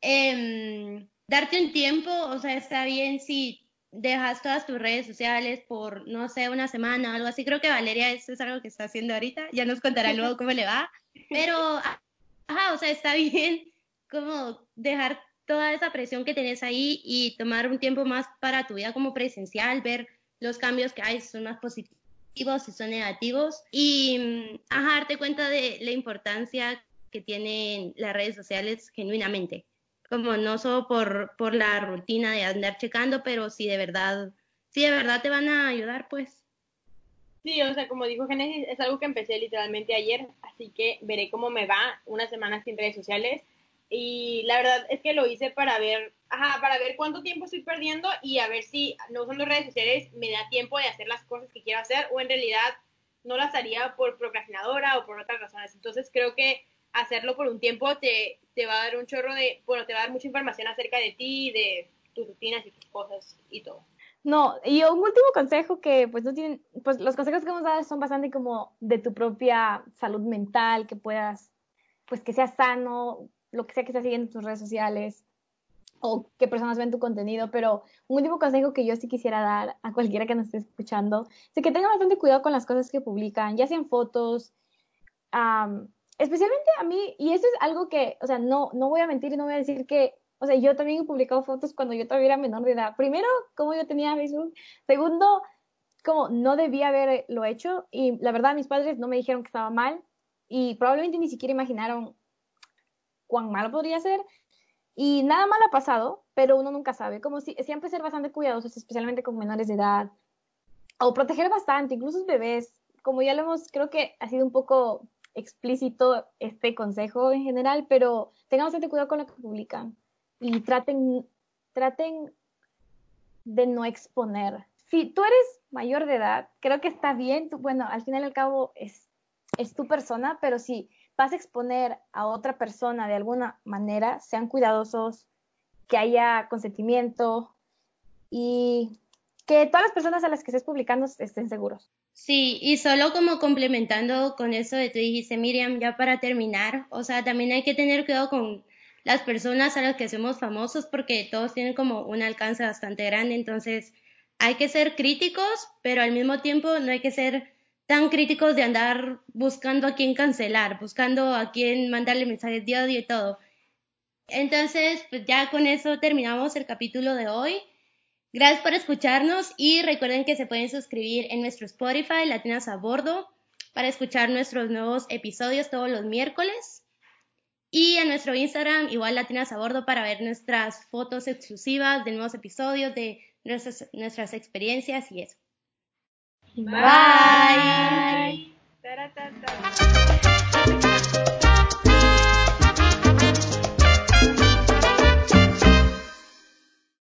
eh, darte un tiempo, o sea, está bien si dejas todas tus redes sociales por, no sé, una semana o algo así. Creo que Valeria eso es algo que está haciendo ahorita. Ya nos contará [LAUGHS] luego cómo le va. Pero, ajá, o sea, está bien como dejar toda esa presión que tenés ahí y tomar un tiempo más para tu vida como presencial, ver los cambios que hay, son más positivos, si son negativos y, ajá, darte cuenta de la importancia que tienen las redes sociales genuinamente como no solo por, por la rutina de andar checando, pero si de verdad, si de verdad te van a ayudar, pues. Sí, o sea, como dijo Genesis, es algo que empecé literalmente ayer, así que veré cómo me va una semana sin redes sociales. Y la verdad es que lo hice para ver, ajá, para ver cuánto tiempo estoy perdiendo y a ver si no usando redes sociales me da tiempo de hacer las cosas que quiero hacer o en realidad no las haría por procrastinadora o por otras razones. Entonces creo que hacerlo por un tiempo te, te va a dar un chorro de, bueno, te va a dar mucha información acerca de ti, de tus rutinas y tus cosas y todo. No, y un último consejo que pues no tienen, pues los consejos que hemos dado son bastante como de tu propia salud mental, que puedas, pues que seas sano, lo que sea que estés siguiendo en tus redes sociales o que personas ven tu contenido, pero un último consejo que yo sí quisiera dar a cualquiera que nos esté escuchando es que tengan bastante cuidado con las cosas que publican, ya sean fotos, especialmente a mí, y eso es algo que, o sea, no, no voy a mentir y no voy a decir que, o sea, yo también he publicado fotos cuando yo todavía era menor de edad. Primero, como yo tenía Facebook. Segundo, como no debía haberlo hecho. Y la verdad, mis padres no me dijeron que estaba mal. Y probablemente ni siquiera imaginaron cuán malo podría ser. Y nada mal ha pasado, pero uno nunca sabe. Como si, siempre ser bastante cuidadosos, especialmente con menores de edad. O proteger bastante, incluso bebés. Como ya lo hemos, creo que ha sido un poco explícito este consejo en general, pero tengan bastante cuidado con lo que publican y traten, traten de no exponer. Si tú eres mayor de edad, creo que está bien, bueno, al final y al cabo es, es tu persona, pero si vas a exponer a otra persona de alguna manera, sean cuidadosos, que haya consentimiento y que todas las personas a las que estés publicando estén seguros. Sí, y solo como complementando con eso de tú dijiste, Miriam, ya para terminar, o sea, también hay que tener cuidado con las personas a las que somos famosos porque todos tienen como un alcance bastante grande, entonces hay que ser críticos, pero al mismo tiempo no hay que ser tan críticos de andar buscando a quién cancelar, buscando a quién mandarle mensajes de odio y todo. Entonces, pues ya con eso terminamos el capítulo de hoy. Gracias por escucharnos y recuerden que se pueden suscribir en nuestro Spotify Latinas a Bordo para escuchar nuestros nuevos episodios todos los miércoles. Y en nuestro Instagram, igual Latinas a Bordo, para ver nuestras fotos exclusivas de nuevos episodios, de nuestras, nuestras experiencias y eso. Bye. Bye.